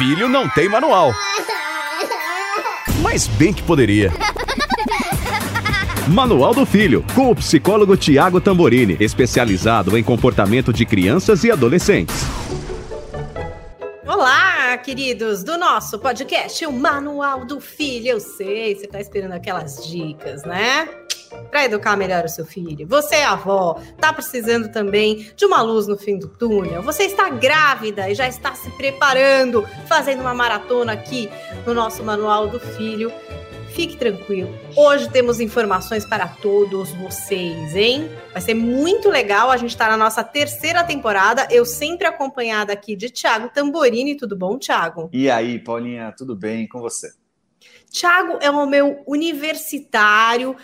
Filho não tem manual. Mas bem que poderia. Manual do Filho, com o psicólogo Tiago Tamborini, especializado em comportamento de crianças e adolescentes. Olá, queridos do nosso podcast, o Manual do Filho. Eu sei, você está esperando aquelas dicas, né? Para educar melhor o seu filho. Você é avó, tá precisando também de uma luz no fim do túnel. Você está grávida e já está se preparando, fazendo uma maratona aqui no nosso Manual do Filho. Fique tranquilo. Hoje temos informações para todos vocês, hein? Vai ser muito legal. A gente está na nossa terceira temporada. Eu sempre acompanhada aqui de Thiago Tamborini. Tudo bom, Thiago? E aí, Paulinha, tudo bem com você? Thiago é o meu universitário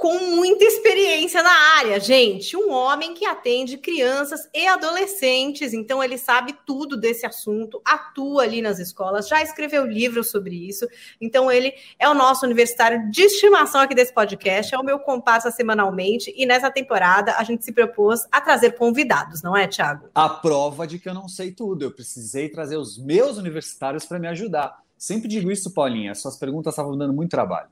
com muita experiência na área, gente. Um homem que atende crianças e adolescentes, então ele sabe tudo desse assunto, atua ali nas escolas, já escreveu livros sobre isso. Então ele é o nosso universitário de estimação aqui desse podcast, é o meu comparsa semanalmente e nessa temporada a gente se propôs a trazer convidados, não é, Thiago? A prova de que eu não sei tudo, eu precisei trazer os meus universitários para me ajudar. Sempre digo isso, Paulinha, suas perguntas estavam dando muito trabalho.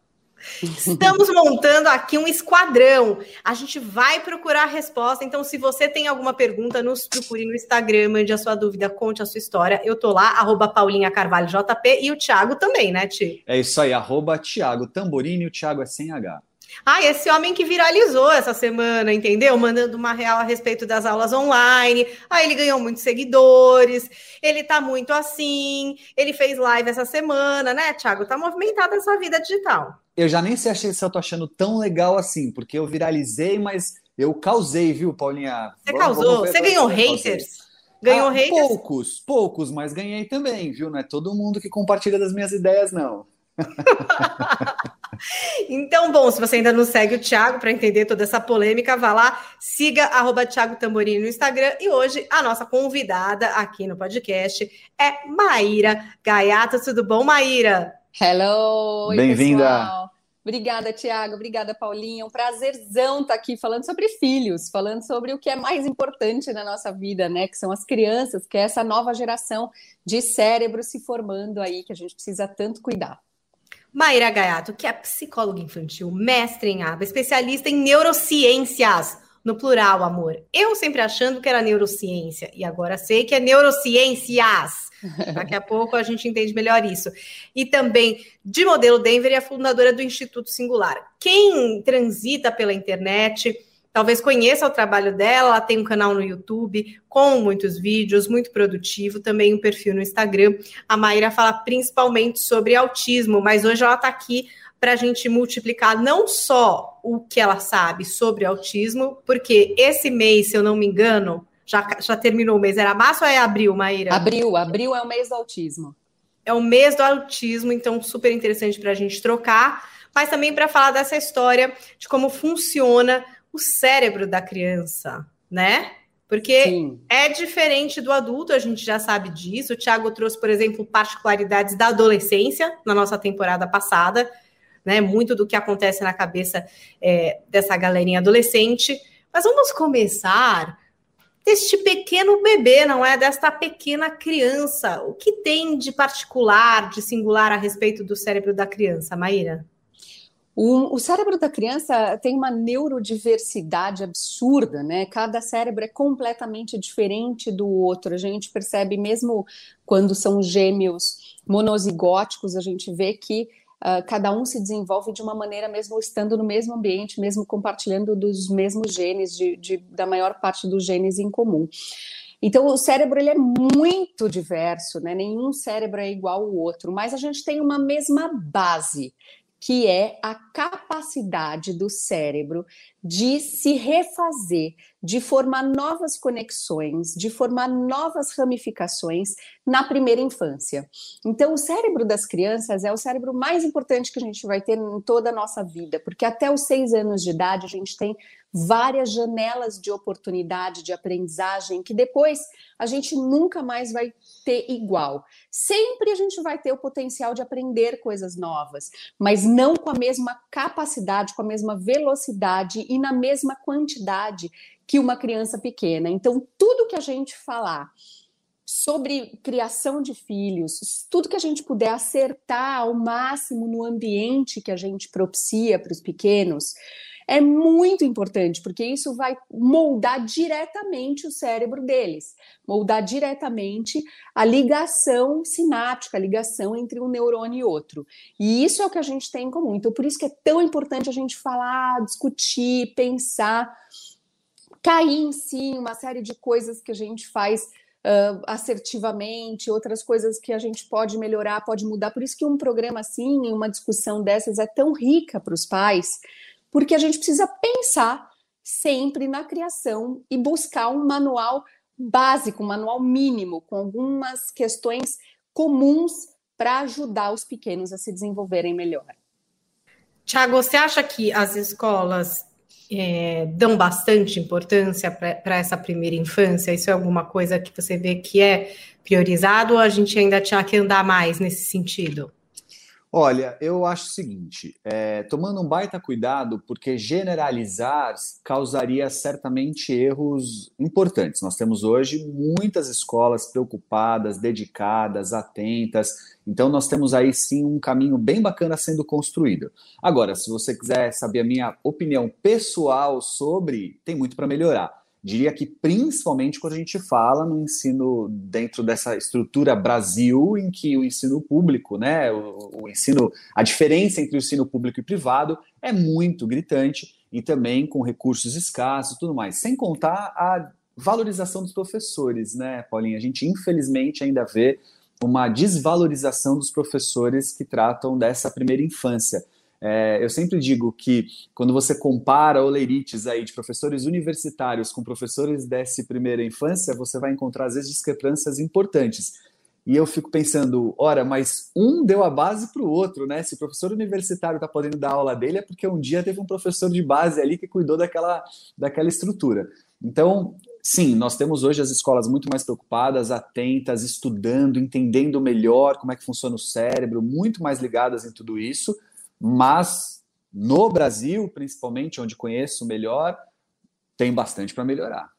Estamos montando aqui um esquadrão. A gente vai procurar a resposta. Então, se você tem alguma pergunta, nos procure no Instagram, mande a sua dúvida, conte a sua história. Eu tô lá, arroba Paulinha Carvalho JP e o Thiago também, né, Ti? É isso aí, arroba Thiago Tamborini, o Thiago é sem H. Ah, esse homem que viralizou essa semana, entendeu? Mandando uma real a respeito das aulas online. Aí ele ganhou muitos seguidores. Ele tá muito assim. Ele fez live essa semana, né, Thiago? Tá movimentada essa vida digital. Eu já nem sei se eu tô achando tão legal assim, porque eu viralizei, mas eu causei, viu, Paulinha? Você vamos, causou? Vamos Você ganhou haters? Ganhou ah, haters? Poucos, poucos, mas ganhei também, viu? Não é todo mundo que compartilha das minhas ideias, não. então, bom, se você ainda não segue o Thiago para entender toda essa polêmica, vá lá, siga arroba Thiago Tamborini no Instagram. E hoje a nossa convidada aqui no podcast é Maíra Gaiata. Tudo bom, Maíra? Hello! Bem-vinda! Obrigada, Tiago. Obrigada, Paulinha. Um prazerzão estar tá aqui falando sobre filhos, falando sobre o que é mais importante na nossa vida, né? Que são as crianças, que é essa nova geração de cérebro se formando aí, que a gente precisa tanto cuidar. Maíra Gaiato, que é psicóloga infantil, mestre em aba, especialista em neurociências, no plural, amor. Eu sempre achando que era neurociência, e agora sei que é neurociências. Daqui a pouco a gente entende melhor isso. E também de modelo Denver e a fundadora do Instituto Singular. Quem transita pela internet talvez conheça o trabalho dela, ela tem um canal no YouTube com muitos vídeos, muito produtivo, também um perfil no Instagram. A Maíra fala principalmente sobre autismo, mas hoje ela está aqui para a gente multiplicar não só o que ela sabe sobre autismo, porque esse mês, se eu não me engano, já, já terminou o mês, era março ou é abril, Maíra? Abril, abril é o mês do autismo. É o mês do autismo, então super interessante para a gente trocar, mas também para falar dessa história de como funciona o cérebro da criança, né? Porque Sim. é diferente do adulto, a gente já sabe disso. O Thiago trouxe, por exemplo, particularidades da adolescência na nossa temporada passada, né? Muito do que acontece na cabeça é, dessa galerinha adolescente. Mas vamos começar deste pequeno bebê, não é? Desta pequena criança. O que tem de particular, de singular a respeito do cérebro da criança, Maíra? O, o, cérebro da criança tem uma neurodiversidade absurda, né? Cada cérebro é completamente diferente do outro. A gente percebe, mesmo quando são gêmeos monozigóticos, a gente vê que uh, cada um se desenvolve de uma maneira, mesmo estando no mesmo ambiente, mesmo compartilhando dos mesmos genes, de, de, da maior parte dos genes em comum. Então, o cérebro ele é muito diverso, né? Nenhum cérebro é igual ao outro, mas a gente tem uma mesma base, que é a capacidade do cérebro de se refazer, de formar novas conexões, de formar novas ramificações na primeira infância. Então, o cérebro das crianças é o cérebro mais importante que a gente vai ter em toda a nossa vida, porque até os seis anos de idade a gente tem várias janelas de oportunidade de aprendizagem que depois a gente nunca mais vai ter igual. Sempre a gente vai ter o potencial de aprender coisas novas, mas não com a mesma capacidade, com a mesma velocidade e na mesma quantidade que uma criança pequena. Então, tudo que a gente falar sobre criação de filhos, tudo que a gente puder acertar ao máximo no ambiente que a gente propicia para os pequenos, é muito importante, porque isso vai moldar diretamente o cérebro deles, moldar diretamente a ligação sináptica, a ligação entre um neurônio e outro. E isso é o que a gente tem em comum. Então, por isso que é tão importante a gente falar, discutir, pensar, cair em si uma série de coisas que a gente faz uh, assertivamente, outras coisas que a gente pode melhorar, pode mudar. Por isso que um programa assim, uma discussão dessas é tão rica para os pais, porque a gente precisa pensar sempre na criação e buscar um manual básico, um manual mínimo, com algumas questões comuns para ajudar os pequenos a se desenvolverem melhor. Tiago, você acha que as escolas é, dão bastante importância para essa primeira infância? Isso é alguma coisa que você vê que é priorizado ou a gente ainda tinha que andar mais nesse sentido? Olha, eu acho o seguinte, é, tomando um baita cuidado, porque generalizar causaria certamente erros importantes. Nós temos hoje muitas escolas preocupadas, dedicadas, atentas, então nós temos aí sim um caminho bem bacana sendo construído. Agora, se você quiser saber a minha opinião pessoal sobre, tem muito para melhorar diria que principalmente quando a gente fala no ensino dentro dessa estrutura Brasil, em que o ensino público, né, o, o, ensino, a diferença entre o ensino público e privado é muito gritante e também com recursos escassos e tudo mais, sem contar a valorização dos professores, né, Paulinha? A gente infelizmente ainda vê uma desvalorização dos professores que tratam dessa primeira infância. É, eu sempre digo que quando você compara oleirites aí de professores universitários com professores dessa primeira infância, você vai encontrar às vezes discrepâncias importantes. E eu fico pensando, ora, mas um deu a base para o outro, né? Se o professor universitário está podendo dar aula dele, é porque um dia teve um professor de base ali que cuidou daquela, daquela estrutura. Então, sim, nós temos hoje as escolas muito mais preocupadas, atentas, estudando, entendendo melhor como é que funciona o cérebro, muito mais ligadas em tudo isso mas no Brasil, principalmente, onde conheço melhor, tem bastante para melhorar.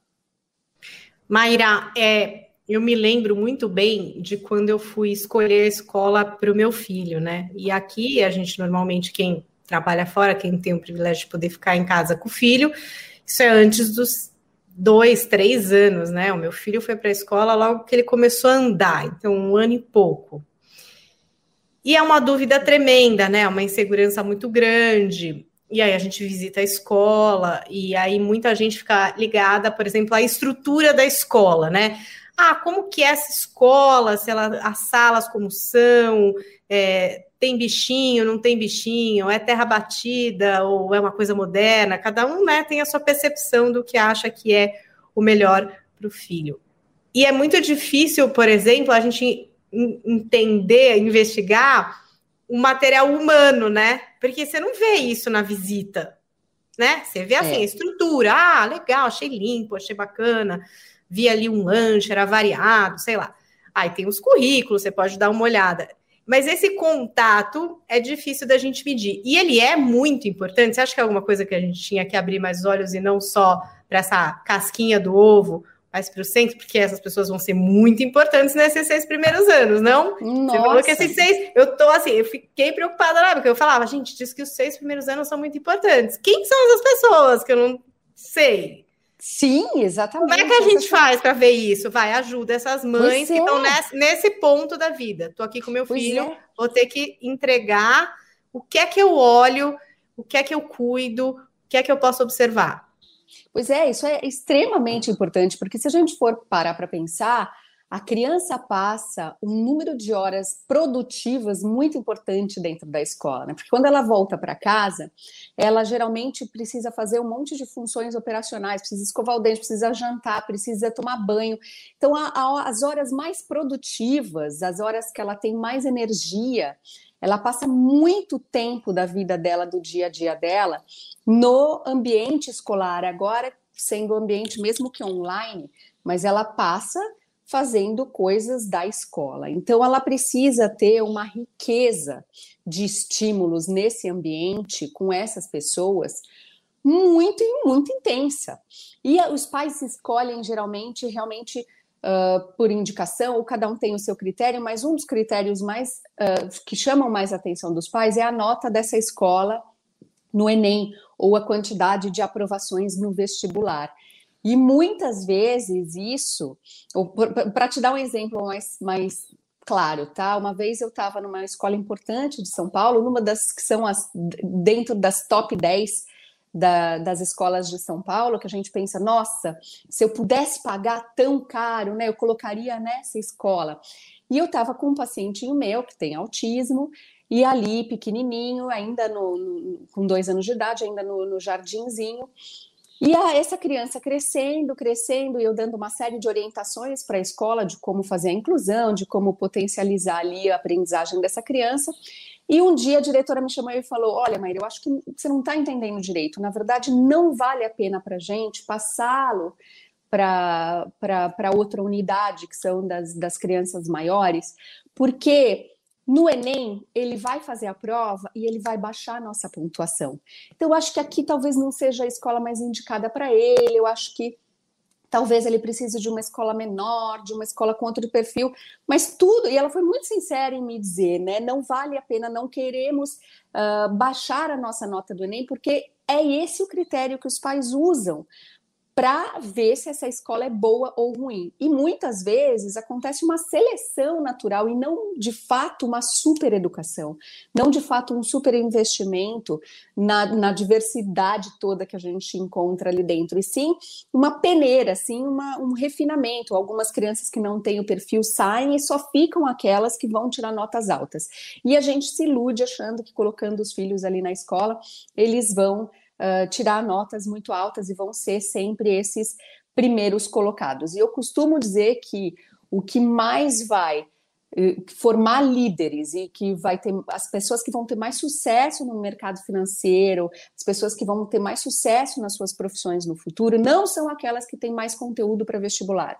Maíra, é, eu me lembro muito bem de quando eu fui escolher a escola para o meu filho, né? E aqui a gente normalmente, quem trabalha fora, quem tem o privilégio de poder ficar em casa com o filho, isso é antes dos dois, três anos, né? O meu filho foi para a escola logo que ele começou a andar, então um ano e pouco. E é uma dúvida tremenda, né? Uma insegurança muito grande. E aí a gente visita a escola, e aí muita gente fica ligada, por exemplo, à estrutura da escola, né? Ah, como que é essa escola, se ela, as salas como são, é, tem bichinho, não tem bichinho, é terra batida ou é uma coisa moderna, cada um né, tem a sua percepção do que acha que é o melhor para o filho. E é muito difícil, por exemplo, a gente entender, investigar o material humano, né? Porque você não vê isso na visita, né? Você vê assim, é. a estrutura, ah, legal, achei limpo, achei bacana, vi ali um lanche, era variado, sei lá. Aí tem os currículos, você pode dar uma olhada. Mas esse contato é difícil da gente medir. E ele é muito importante. Você acha que é alguma coisa que a gente tinha que abrir mais os olhos e não só para essa casquinha do ovo mais para o centro, porque essas pessoas vão ser muito importantes nesses seis primeiros anos, não? Nossa. Você falou que esses seis, eu tô assim, eu fiquei preocupada lá, porque eu falava, gente, diz que os seis primeiros anos são muito importantes. Quem são essas pessoas que eu não sei? Sim, exatamente. Como é que a gente faz para ver isso? Vai, ajuda essas mães pois que é. estão nesse, nesse, ponto da vida. Tô aqui com meu filho, é. vou ter que entregar o que é que eu olho, o que é que eu cuido, o que é que eu posso observar. Pois é, isso é extremamente importante, porque se a gente for parar para pensar, a criança passa um número de horas produtivas muito importante dentro da escola, né? Porque quando ela volta para casa, ela geralmente precisa fazer um monte de funções operacionais, precisa escovar o dente, precisa jantar, precisa tomar banho. Então, a, a, as horas mais produtivas, as horas que ela tem mais energia, ela passa muito tempo da vida dela, do dia a dia dela, no ambiente escolar, agora sendo ambiente mesmo que online, mas ela passa fazendo coisas da escola. Então, ela precisa ter uma riqueza de estímulos nesse ambiente, com essas pessoas, muito, muito intensa. E os pais escolhem geralmente realmente uh, por indicação, ou cada um tem o seu critério, mas um dos critérios mais uh, que chamam mais a atenção dos pais é a nota dessa escola no Enem, ou a quantidade de aprovações no vestibular. E muitas vezes isso, para te dar um exemplo mais, mais claro, tá? Uma vez eu estava numa escola importante de São Paulo, numa das que são as dentro das top 10 da, das escolas de São Paulo, que a gente pensa, nossa, se eu pudesse pagar tão caro, né, eu colocaria nessa escola. E eu estava com um pacientinho meu que tem autismo, e ali, pequenininho, ainda no, no com dois anos de idade, ainda no, no jardinzinho, e a, essa criança crescendo, crescendo, e eu dando uma série de orientações para a escola de como fazer a inclusão, de como potencializar ali a aprendizagem dessa criança. E um dia a diretora me chamou e falou: Olha, Maíra, eu acho que você não está entendendo direito. Na verdade, não vale a pena para a gente passá-lo para outra unidade, que são das, das crianças maiores, porque no Enem, ele vai fazer a prova e ele vai baixar a nossa pontuação. Então, eu acho que aqui talvez não seja a escola mais indicada para ele, eu acho que talvez ele precise de uma escola menor, de uma escola com outro perfil, mas tudo, e ela foi muito sincera em me dizer, né? Não vale a pena, não queremos uh, baixar a nossa nota do Enem, porque é esse o critério que os pais usam para ver se essa escola é boa ou ruim. E muitas vezes acontece uma seleção natural e não de fato uma super educação, não de fato um super investimento na, na diversidade toda que a gente encontra ali dentro, e sim uma peneira, sim uma, um refinamento. Algumas crianças que não têm o perfil saem e só ficam aquelas que vão tirar notas altas. E a gente se ilude achando que colocando os filhos ali na escola, eles vão uh, tirar notas muito altas e vão ser sempre esses primeiros colocados. E eu costumo dizer que o que mais vai eh, formar líderes e que vai ter as pessoas que vão ter mais sucesso no mercado financeiro, as pessoas que vão ter mais sucesso nas suas profissões no futuro, não são aquelas que têm mais conteúdo para vestibular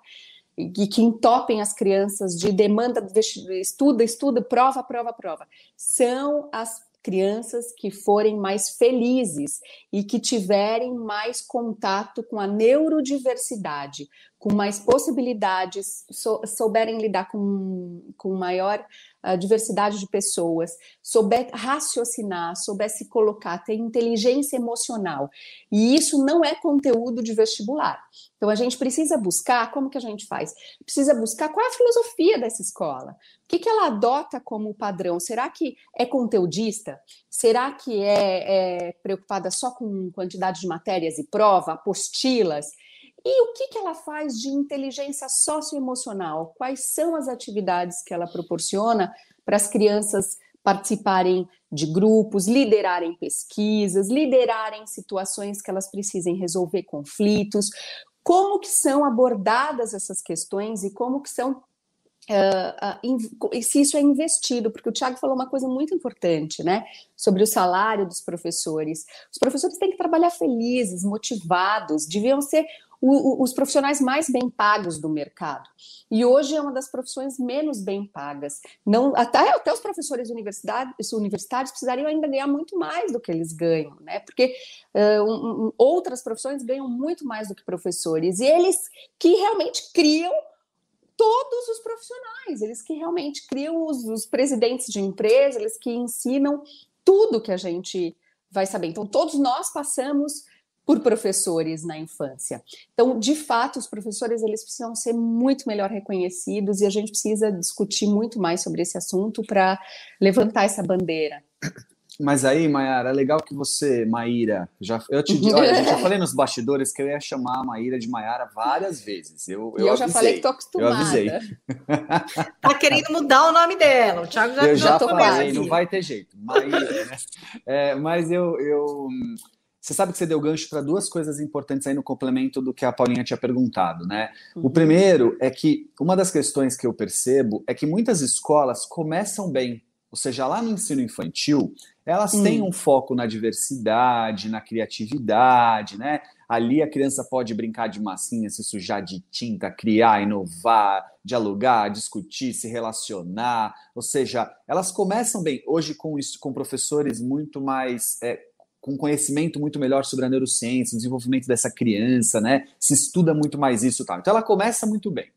e que entopem as crianças de demanda, estuda, estuda, prova, prova, prova. São as crianças que forem mais felizes e que tiverem mais contato com a neurodiversidade, com mais possibilidades, sou, souberem lidar com, com maior uh, diversidade de pessoas, souber raciocinar, souber se colocar, ter inteligência emocional. E isso não é conteúdo de vestibular. Então a gente precisa buscar, como que a gente faz? Precisa buscar qual é a filosofia dessa escola. O que, que ela adota como padrão? Será que é conteudista? Será que é, é preocupada só com quantidade de matérias e prova, apostilas? E o que, que ela faz de inteligência socioemocional? Quais são as atividades que ela proporciona para as crianças participarem de grupos, liderarem pesquisas, liderarem situações que elas precisem resolver conflitos? Como que são abordadas essas questões e como que são Uh, uh, se isso é investido, porque o Tiago falou uma coisa muito importante, né, sobre o salário dos professores. Os professores têm que trabalhar felizes, motivados, deviam ser o, os profissionais mais bem pagos do mercado. E hoje é uma das profissões menos bem pagas. Não, até, até os professores universitários, universitários precisariam ainda ganhar muito mais do que eles ganham, né? Porque uh, um, outras profissões ganham muito mais do que professores. E eles que realmente criam todos os profissionais, eles que realmente criam os, os presidentes de empresa, eles que ensinam tudo que a gente vai saber. Então, todos nós passamos por professores na infância. Então, de fato, os professores eles precisam ser muito melhor reconhecidos e a gente precisa discutir muito mais sobre esse assunto para levantar essa bandeira. Mas aí, Maíra, é legal que você, Maíra, já, eu te olha, gente, já falei nos bastidores que eu ia chamar a Maíra de Maiara várias vezes. Eu, eu, eu já falei que tô acostumada. Eu avisei. tá querendo mudar o nome dela. O Thiago já Eu já falei, não vai ter jeito. Maíra, né? É, mas eu, eu, você sabe que você deu gancho para duas coisas importantes aí no complemento do que a Paulinha tinha perguntado, né? Uhum. O primeiro é que uma das questões que eu percebo é que muitas escolas começam bem, ou seja, lá no ensino infantil, elas hum. têm um foco na diversidade, na criatividade, né? Ali a criança pode brincar de massinha, se sujar de tinta, criar, inovar, dialogar, discutir, se relacionar. Ou seja, elas começam bem. Hoje, com, isso, com professores muito mais. É, com conhecimento muito melhor sobre a neurociência, o desenvolvimento dessa criança, né? Se estuda muito mais isso, tal. Então ela começa muito bem.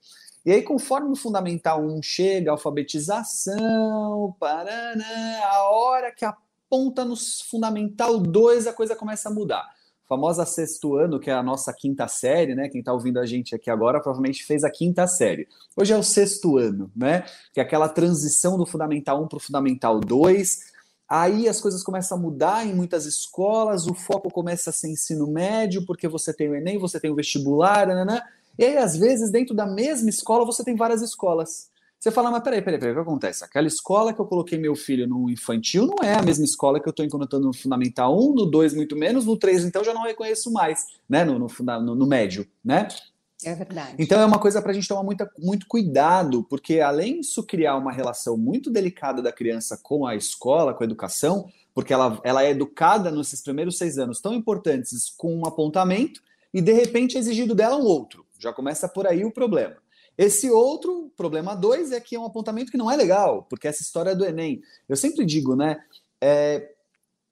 E aí, conforme o Fundamental 1 chega, alfabetização, paraná, a hora que aponta no Fundamental 2, a coisa começa a mudar. A famosa sexto ano, que é a nossa quinta série, né? Quem está ouvindo a gente aqui agora provavelmente fez a quinta série. Hoje é o sexto ano, né? Que é aquela transição do Fundamental 1 para o Fundamental 2. Aí as coisas começam a mudar em muitas escolas, o foco começa a ser ensino médio, porque você tem o Enem, você tem o vestibular, né? E aí, às vezes, dentro da mesma escola, você tem várias escolas. Você fala, mas peraí, peraí, peraí, o que acontece? Aquela escola que eu coloquei meu filho no infantil não é a mesma escola que eu estou encontrando no Fundamental 1, no 2 muito menos, no 3 então já não reconheço mais, né, no, no, no, no médio, né? É verdade. Então é uma coisa para a gente tomar muito cuidado, porque além disso criar uma relação muito delicada da criança com a escola, com a educação, porque ela, ela é educada nesses primeiros seis anos tão importantes com um apontamento, e de repente é exigido dela um outro. Já começa por aí o problema. Esse outro, problema dois, é que é um apontamento que não é legal, porque essa história do Enem. Eu sempre digo, né? É,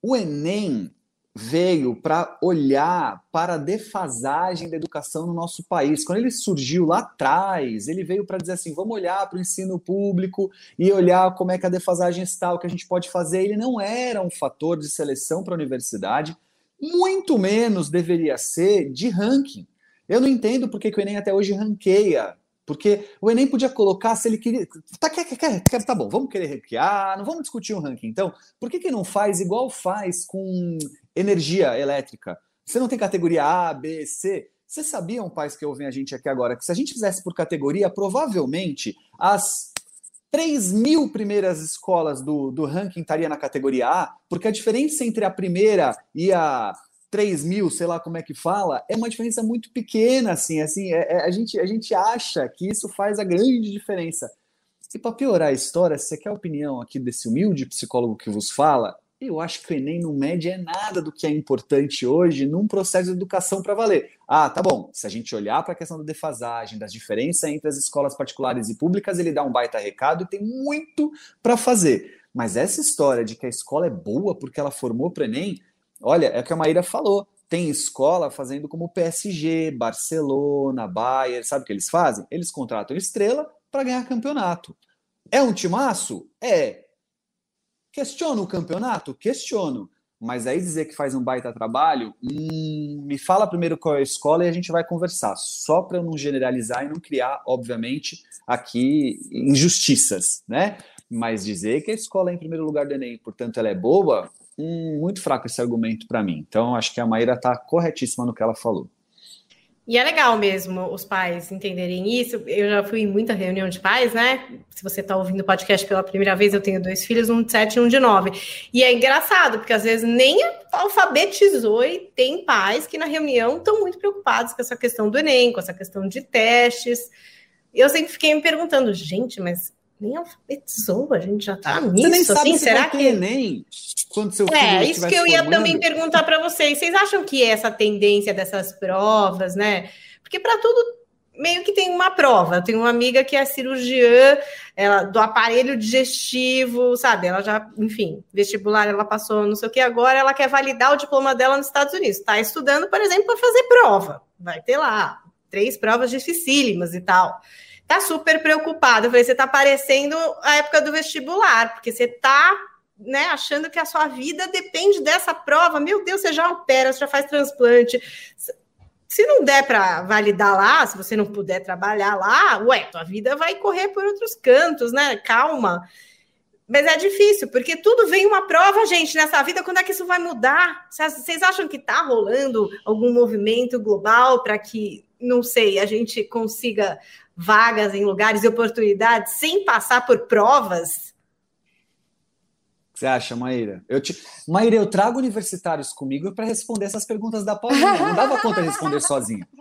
o Enem veio para olhar para a defasagem da educação no nosso país. Quando ele surgiu lá atrás, ele veio para dizer assim: vamos olhar para o ensino público e olhar como é que a defasagem está, o que a gente pode fazer. Ele não era um fator de seleção para a universidade, muito menos deveria ser de ranking. Eu não entendo porque que o Enem até hoje ranqueia. Porque o Enem podia colocar se ele queria. Tá, quer, quer, quer, tá bom, vamos querer ranquear, não vamos discutir um ranking. Então, por que, que não faz igual faz com energia elétrica? Você não tem categoria A, B, C. Vocês sabiam, pais que ouvem a gente aqui agora, que se a gente fizesse por categoria, provavelmente as 3 mil primeiras escolas do, do ranking estaria na categoria A, porque a diferença entre a primeira e a 3 mil, sei lá como é que fala, é uma diferença muito pequena, assim, assim, é, é, a, gente, a gente acha que isso faz a grande diferença. E para piorar a história, se você quer a opinião aqui desse humilde psicólogo que vos fala, eu acho que o Enem não mede é nada do que é importante hoje num processo de educação para valer. Ah, tá bom. Se a gente olhar para a questão da defasagem, das diferenças entre as escolas particulares e públicas, ele dá um baita recado e tem muito para fazer. Mas essa história de que a escola é boa porque ela formou para o Enem, Olha, é o que a Maíra falou. Tem escola fazendo como PSG, Barcelona, Bayern, sabe o que eles fazem? Eles contratam estrela para ganhar campeonato. É um timaço? É. Questiono o campeonato? Questiono. Mas aí dizer que faz um baita trabalho, hum, me fala primeiro qual é a escola e a gente vai conversar. Só para eu não generalizar e não criar, obviamente, aqui injustiças, né? Mas dizer que a escola é em primeiro lugar do Enem, portanto ela é boa, muito fraco esse argumento para mim. Então, acho que a Maíra está corretíssima no que ela falou. E é legal mesmo os pais entenderem isso. Eu já fui em muita reunião de pais, né? Se você está ouvindo o podcast pela primeira vez, eu tenho dois filhos, um de sete e um de nove. E é engraçado, porque às vezes nem alfabetizou e tem pais que na reunião estão muito preocupados com essa questão do Enem, com essa questão de testes. Eu sempre fiquei me perguntando, gente, mas nem alfabetizou, a gente já tá nisso. Você nem sabe assim, se será que Enem quando seu filho É, isso que eu ia formando. também perguntar para vocês. Vocês acham que essa tendência dessas provas, né? Porque para tudo meio que tem uma prova. Eu tenho uma amiga que é cirurgiã ela, do aparelho digestivo, sabe? Ela já, enfim, vestibular, ela passou não sei o que, agora ela quer validar o diploma dela nos Estados Unidos. Está estudando, por exemplo, para fazer prova. Vai ter lá três provas dificílimas e tal tá super preocupada. Eu falei, você tá parecendo a época do vestibular, porque você tá né, achando que a sua vida depende dessa prova. Meu Deus, você já opera, você já faz transplante. Se não der para validar lá, se você não puder trabalhar lá, ué, tua vida vai correr por outros cantos, né? Calma. Mas é difícil, porque tudo vem uma prova, gente, nessa vida. Quando é que isso vai mudar? Vocês acham que está rolando algum movimento global para que, não sei, a gente consiga vagas em lugares e oportunidades sem passar por provas? Você acha, Maíra? Eu te... Maíra, eu trago universitários comigo para responder essas perguntas da Paulinha. Não dava conta de responder sozinha.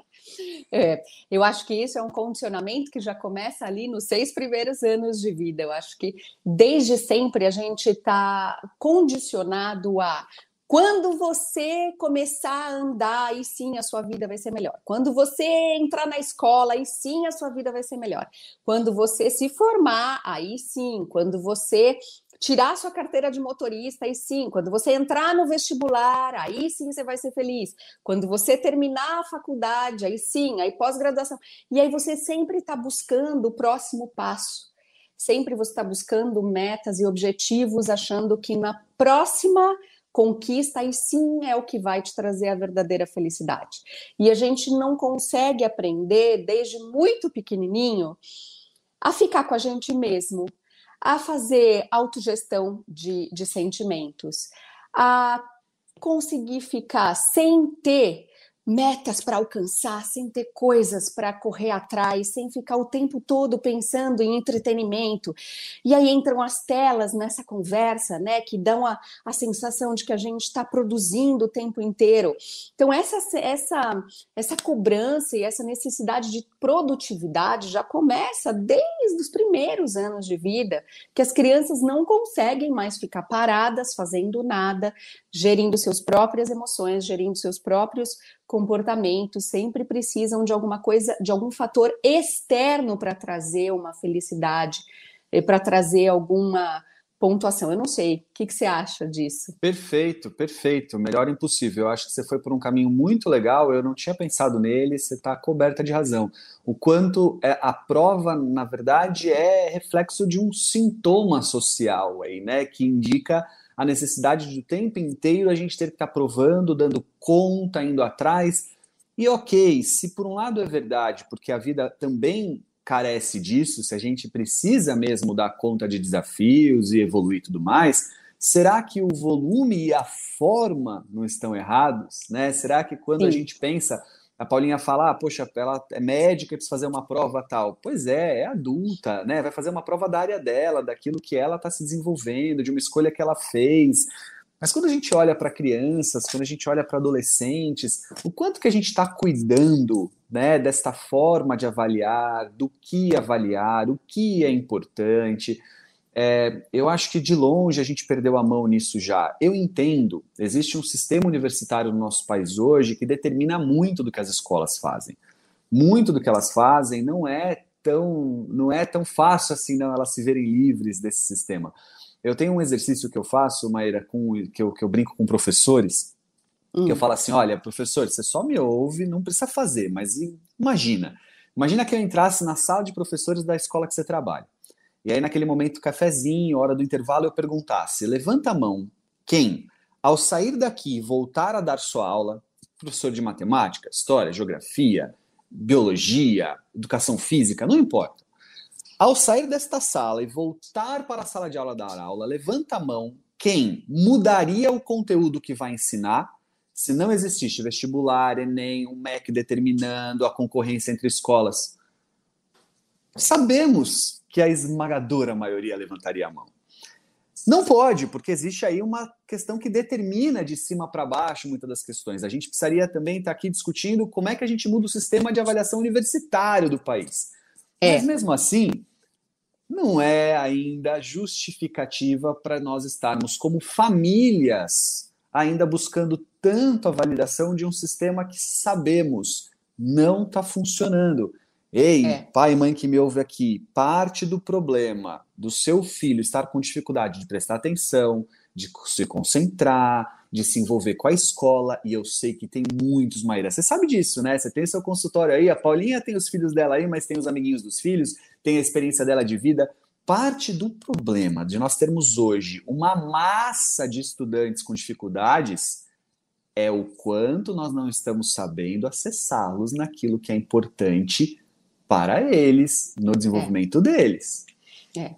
É, eu acho que isso é um condicionamento que já começa ali nos seis primeiros anos de vida. Eu acho que desde sempre a gente está condicionado a quando você começar a andar, aí sim a sua vida vai ser melhor. Quando você entrar na escola, aí sim a sua vida vai ser melhor. Quando você se formar, aí sim. Quando você tirar sua carteira de motorista, aí sim, quando você entrar no vestibular, aí sim você vai ser feliz. Quando você terminar a faculdade, aí sim, aí pós-graduação. E aí você sempre está buscando o próximo passo. Sempre você está buscando metas e objetivos, achando que na próxima conquista aí sim é o que vai te trazer a verdadeira felicidade. E a gente não consegue aprender desde muito pequenininho a ficar com a gente mesmo, a fazer autogestão de, de sentimentos, a conseguir ficar sem ter metas para alcançar, sem ter coisas para correr atrás, sem ficar o tempo todo pensando em entretenimento. E aí entram as telas nessa conversa, né, que dão a, a sensação de que a gente está produzindo o tempo inteiro. Então, essa, essa, essa cobrança e essa necessidade de produtividade já começa desde os primeiros anos de vida, que as crianças não conseguem mais ficar paradas fazendo nada, gerindo suas próprias emoções, gerindo seus próprios comportamentos, sempre precisam de alguma coisa, de algum fator externo para trazer uma felicidade, eh, para trazer alguma pontuação. Eu não sei. O que, que, você acha disso? Perfeito, perfeito. Melhor impossível. Eu acho que você foi por um caminho muito legal. Eu não tinha pensado nele. Você está coberta de razão. O quanto é, a prova, na verdade, é reflexo de um sintoma social aí, né? Que indica a necessidade de o tempo inteiro a gente ter que estar tá provando, dando conta, indo atrás. E ok, se por um lado é verdade, porque a vida também carece disso, se a gente precisa mesmo dar conta de desafios e evoluir e tudo mais, será que o volume e a forma não estão errados? Né? Será que quando Sim. a gente pensa, a Paulinha fala, ah, poxa, ela é médica e precisa fazer uma prova tal. Pois é, é adulta, né? Vai fazer uma prova da área dela, daquilo que ela está se desenvolvendo, de uma escolha que ela fez. Mas quando a gente olha para crianças, quando a gente olha para adolescentes, o quanto que a gente está cuidando né, desta forma de avaliar, do que avaliar, o que é importante, é, eu acho que de longe a gente perdeu a mão nisso já. Eu entendo, existe um sistema universitário no nosso país hoje que determina muito do que as escolas fazem. Muito do que elas fazem não é tão, não é tão fácil assim não elas se verem livres desse sistema. Eu tenho um exercício que eu faço, Maíra, com, que, eu, que eu brinco com professores, hum. que eu hum. falo assim, olha, professor, você só me ouve, não precisa fazer, mas imagina, imagina que eu entrasse na sala de professores da escola que você trabalha. E aí, naquele momento, cafezinho, hora do intervalo, eu perguntasse: levanta a mão, quem, ao sair daqui voltar a dar sua aula, professor de matemática, história, geografia, biologia, educação física, não importa. Ao sair desta sala e voltar para a sala de aula dar aula, levanta a mão quem mudaria o conteúdo que vai ensinar se não existisse vestibular, Enem, um MEC determinando a concorrência entre escolas. Sabemos que a esmagadora maioria levantaria a mão. Não pode, porque existe aí uma questão que determina de cima para baixo muitas das questões. A gente precisaria também estar aqui discutindo como é que a gente muda o sistema de avaliação universitário do país. É. Mas mesmo assim, não é ainda justificativa para nós estarmos como famílias ainda buscando tanto a validação de um sistema que sabemos não está funcionando. Ei, é. pai e mãe que me ouve aqui, parte do problema do seu filho estar com dificuldade de prestar atenção, de se concentrar, de se envolver com a escola, e eu sei que tem muitos, Maíra. Você sabe disso, né? Você tem seu consultório aí, a Paulinha tem os filhos dela aí, mas tem os amiguinhos dos filhos, tem a experiência dela de vida. Parte do problema de nós termos hoje uma massa de estudantes com dificuldades é o quanto nós não estamos sabendo acessá-los naquilo que é importante para eles, no desenvolvimento é. deles. É,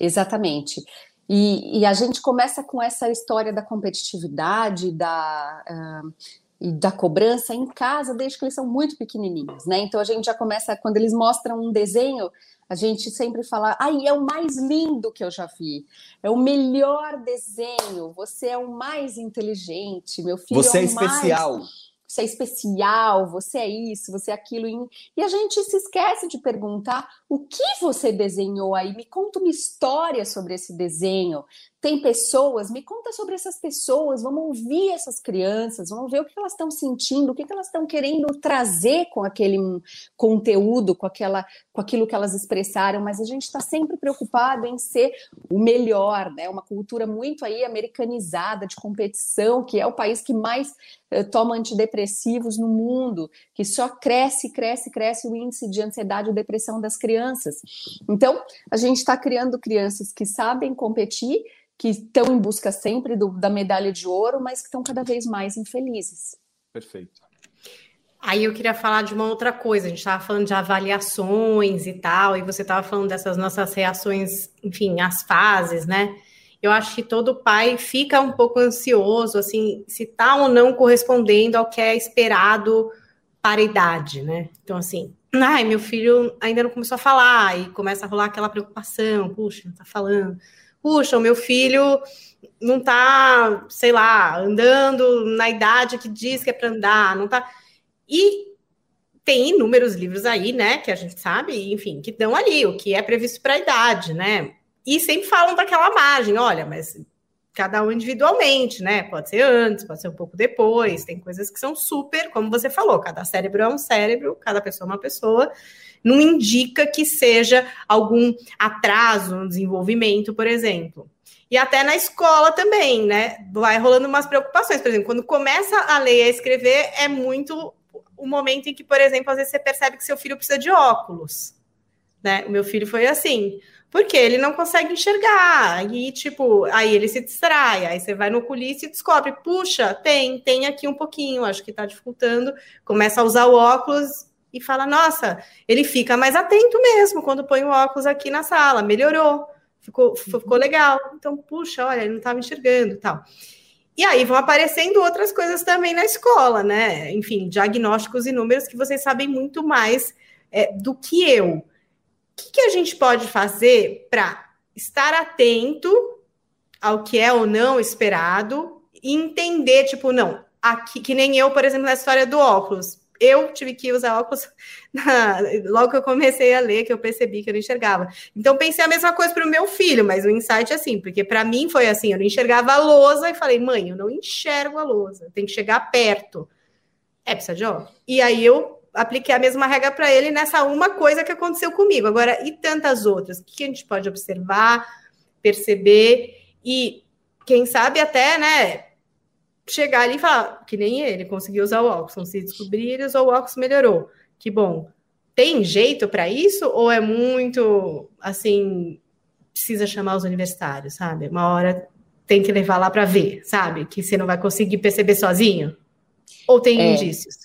exatamente. E, e, a gente começa com essa história da competitividade, da, uh, e da cobrança em casa desde que eles são muito pequenininhos, né? Então a gente já começa, quando eles mostram um desenho, a gente sempre fala, ai, é o mais lindo que eu já vi, é o melhor desenho, você é o mais inteligente, meu filho você é, é especial. Mais você é especial, você é isso, você é aquilo. E a gente se esquece de perguntar o que você desenhou aí. Me conta uma história sobre esse desenho tem pessoas, me conta sobre essas pessoas, vamos ouvir essas crianças, vamos ver o que elas estão sentindo, o que elas estão querendo trazer com aquele conteúdo, com, aquela, com aquilo que elas expressaram, mas a gente está sempre preocupado em ser o melhor, né? Uma cultura muito aí americanizada de competição, que é o país que mais eh, toma antidepressivos no mundo, que só cresce, cresce, cresce o índice de ansiedade e depressão das crianças. Então, a gente está criando crianças que sabem competir que estão em busca sempre do, da medalha de ouro, mas que estão cada vez mais infelizes. Perfeito. Aí eu queria falar de uma outra coisa. A gente estava falando de avaliações e tal, e você estava falando dessas nossas reações, enfim, as fases, né? Eu acho que todo pai fica um pouco ansioso, assim, se está ou não correspondendo ao que é esperado para a idade, né? Então, assim, ai, meu filho ainda não começou a falar, e começa a rolar aquela preocupação, puxa, não está falando puxa, o meu filho não tá, sei lá, andando na idade que diz que é para andar, não tá. E tem inúmeros livros aí, né, que a gente sabe, enfim, que dão ali o que é previsto para a idade, né? E sempre falam daquela margem, olha, mas cada um individualmente, né? Pode ser antes, pode ser um pouco depois, tem coisas que são super, como você falou, cada cérebro é um cérebro, cada pessoa é uma pessoa não indica que seja algum atraso no desenvolvimento, por exemplo. E até na escola também, né? Vai rolando umas preocupações. Por exemplo, quando começa a ler e a escrever, é muito o momento em que, por exemplo, às vezes você percebe que seu filho precisa de óculos. Né? O meu filho foi assim, porque ele não consegue enxergar. E, tipo, aí ele se distrai. Aí você vai no oculista e descobre: puxa, tem, tem aqui um pouquinho, acho que está dificultando. Começa a usar o óculos e fala: nossa, ele fica mais atento mesmo quando põe o óculos aqui na sala, melhorou, ficou, ficou legal. Então, puxa, olha, ele não estava enxergando tal. E aí vão aparecendo outras coisas também na escola, né? Enfim, diagnósticos e números que vocês sabem muito mais é, do que eu. O que, que a gente pode fazer para estar atento ao que é ou não esperado e entender, tipo, não, aqui, que nem eu, por exemplo, na história do óculos eu tive que usar óculos na, logo que eu comecei a ler, que eu percebi que eu não enxergava. Então, pensei a mesma coisa para o meu filho, mas o insight é assim, porque para mim foi assim: eu não enxergava a lousa e falei, mãe, eu não enxergo a lousa, tem que chegar perto. É, precisa de óculos. E aí eu apliquei a mesma regra para ele nessa uma coisa que aconteceu comigo. Agora, e tantas outras? O que a gente pode observar, perceber e, quem sabe, até, né? Chegar ali e falar, que nem ele, conseguiu usar o óculos, não se descobrir, ele usou o óculos, melhorou. Que bom. Tem jeito para isso ou é muito assim, precisa chamar os universitários, sabe? Uma hora tem que levar lá para ver, sabe? Que você não vai conseguir perceber sozinho? Ou tem é. indícios?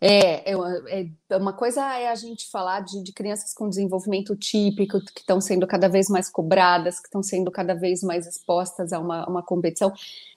É, é, é, uma coisa é a gente falar de, de crianças com desenvolvimento típico, que estão sendo cada vez mais cobradas, que estão sendo cada vez mais expostas a uma, uma competição.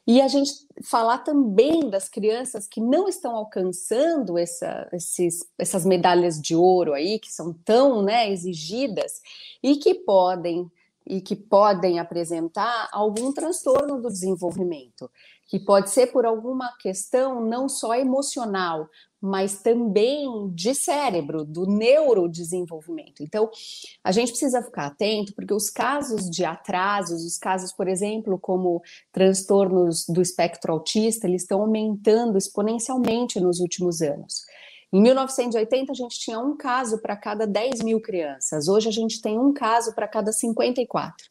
E a gente falar também das crianças que não estão alcançando essa, esses, essas medalhas de ouro aí, que são tão né, exigidas, e que podem e que podem apresentar algum transtorno do desenvolvimento, que pode ser por alguma questão não só emocional, mas também de cérebro, do neurodesenvolvimento. Então, a gente precisa ficar atento, porque os casos de atrasos, os casos, por exemplo, como transtornos do espectro autista, eles estão aumentando exponencialmente nos últimos anos. Em 1980, a gente tinha um caso para cada 10 mil crianças. Hoje, a gente tem um caso para cada 54.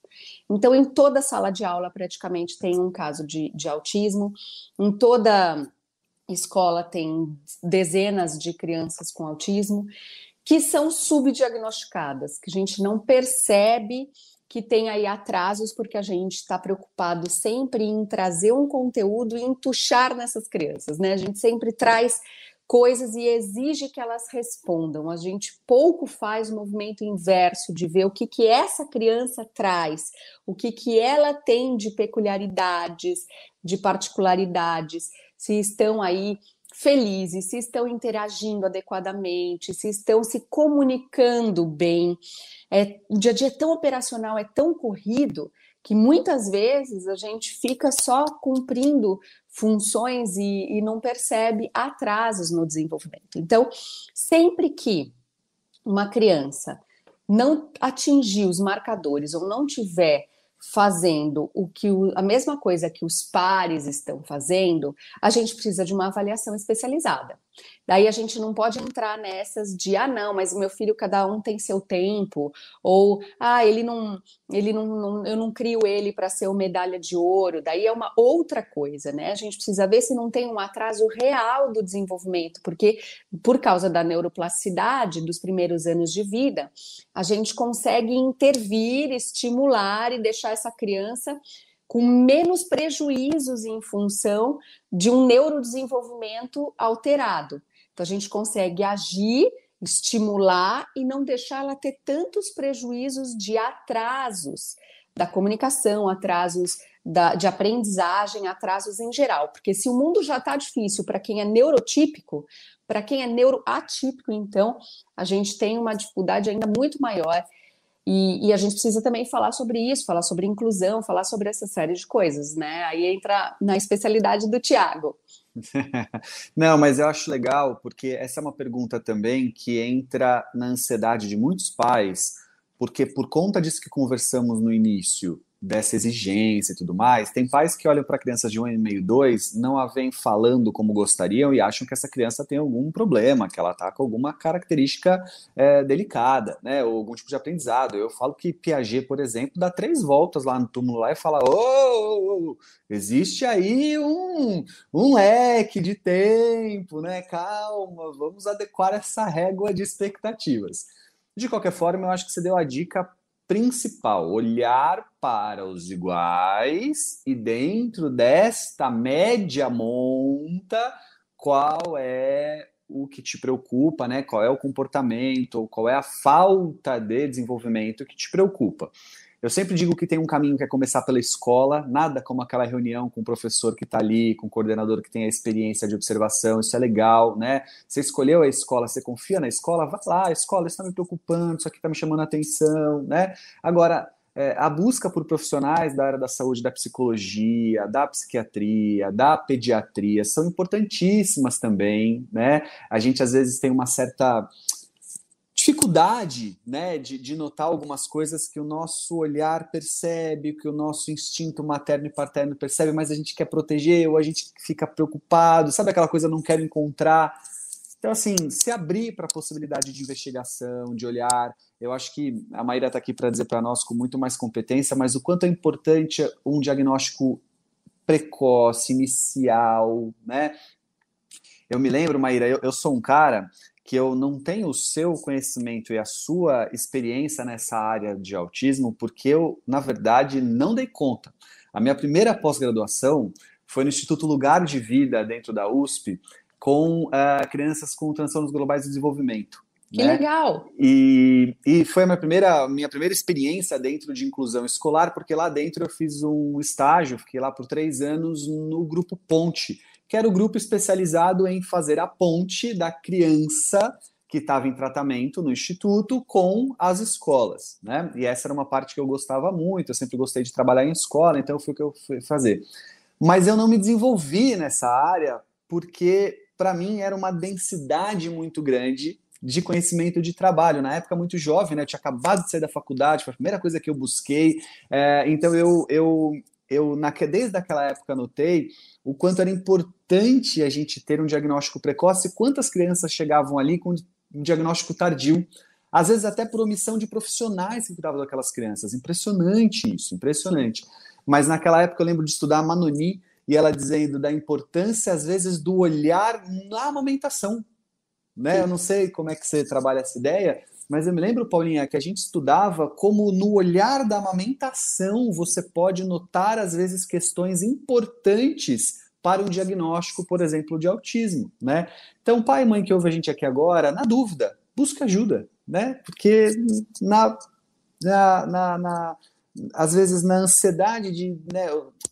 Então, em toda sala de aula, praticamente, tem um caso de, de autismo. Em toda escola tem dezenas de crianças com autismo que são subdiagnosticadas, que a gente não percebe que tem aí atrasos, porque a gente está preocupado sempre em trazer um conteúdo e entuchar nessas crianças, né? A gente sempre traz coisas e exige que elas respondam. A gente pouco faz o movimento inverso de ver o que, que essa criança traz, o que, que ela tem de peculiaridades, de particularidades se estão aí felizes, se estão interagindo adequadamente, se estão se comunicando bem. É, o dia a dia é tão operacional, é tão corrido, que muitas vezes a gente fica só cumprindo funções e, e não percebe atrasos no desenvolvimento. Então, sempre que uma criança não atingir os marcadores ou não tiver fazendo o que o, a mesma coisa que os pares estão fazendo, a gente precisa de uma avaliação especializada. Daí a gente não pode entrar nessas de ah não, mas o meu filho cada um tem seu tempo ou ah ele não ele não, não eu não crio ele para ser o medalha de ouro. Daí é uma outra coisa, né? A gente precisa ver se não tem um atraso real do desenvolvimento, porque por causa da neuroplasticidade dos primeiros anos de vida, a gente consegue intervir, estimular e deixar essa criança com menos prejuízos em função de um neurodesenvolvimento alterado. Então, a gente consegue agir, estimular e não deixar ela ter tantos prejuízos de atrasos da comunicação, atrasos da, de aprendizagem, atrasos em geral. Porque se o mundo já está difícil para quem é neurotípico, para quem é neuroatípico, então, a gente tem uma dificuldade ainda muito maior e, e, a gente precisa também falar sobre isso, falar sobre inclusão, falar sobre essa série de coisas, né? Aí entra na especialidade do Tiago. Não, mas eu acho legal, porque essa é uma pergunta também que entra na ansiedade de muitos pais, porque por conta disso que conversamos no início, dessa exigência e tudo mais, tem pais que olham para crianças de um ano e meio, dois, não a vêm falando como gostariam e acham que essa criança tem algum problema, que ela está com alguma característica é, delicada, né, ou algum tipo de aprendizado. Eu falo que Piaget, por exemplo, dá três voltas lá no túmulo lá e fala: ô, oh, existe aí um, um leque de tempo, né? Calma, vamos adequar essa régua de expectativas. De qualquer forma, eu acho que você deu a dica principal, olhar para os iguais e dentro desta média monta qual é o que te preocupa, né? Qual é o comportamento, qual é a falta de desenvolvimento que te preocupa. Eu sempre digo que tem um caminho que é começar pela escola, nada como aquela reunião com o professor que está ali, com o coordenador que tem a experiência de observação, isso é legal, né? Você escolheu a escola, você confia na escola, vai lá, escola, isso está me preocupando, isso aqui está me chamando a atenção, né? Agora, é, a busca por profissionais da área da saúde, da psicologia, da psiquiatria, da pediatria são importantíssimas também, né? A gente às vezes tem uma certa dificuldade né, de, de, notar algumas coisas que o nosso olhar percebe, que o nosso instinto materno e paterno percebe, mas a gente quer proteger ou a gente fica preocupado, sabe aquela coisa não quero encontrar. Então, assim, se abrir para a possibilidade de investigação, de olhar. Eu acho que a Maíra está aqui para dizer para nós com muito mais competência, mas o quanto é importante um diagnóstico precoce, inicial, né? Eu me lembro, Maíra, eu, eu sou um cara que eu não tenho o seu conhecimento e a sua experiência nessa área de autismo, porque eu, na verdade, não dei conta. A minha primeira pós-graduação foi no Instituto Lugar de Vida, dentro da USP, com uh, crianças com transtornos globais de desenvolvimento. Que né? legal! E, e foi a minha primeira, minha primeira experiência dentro de inclusão escolar, porque lá dentro eu fiz um estágio, fiquei lá por três anos no grupo Ponte, que era o grupo especializado em fazer a ponte da criança que estava em tratamento no instituto com as escolas, né? E essa era uma parte que eu gostava muito, eu sempre gostei de trabalhar em escola, então foi o que eu fui fazer. Mas eu não me desenvolvi nessa área porque para mim era uma densidade muito grande de conhecimento de trabalho. Na época, muito jovem, né? Eu tinha acabado de sair da faculdade, foi a primeira coisa que eu busquei. É, então, eu, eu, eu na, desde aquela época notei o quanto era importante a gente ter um diagnóstico precoce, quantas crianças chegavam ali com um diagnóstico tardio, às vezes até por omissão de profissionais que cuidavam daquelas crianças. Impressionante isso, impressionante. Mas naquela época eu lembro de estudar a Manoni e ela dizendo da importância, às vezes, do olhar na amamentação. Né? Eu não sei como é que você trabalha essa ideia, mas eu me lembro, Paulinha, que a gente estudava como no olhar da amamentação você pode notar, às vezes, questões importantes para um diagnóstico, por exemplo, de autismo, né? Então, pai e mãe que ouve a gente aqui agora, na dúvida, busca ajuda, né? Porque na, na, na, na às vezes na ansiedade de, né,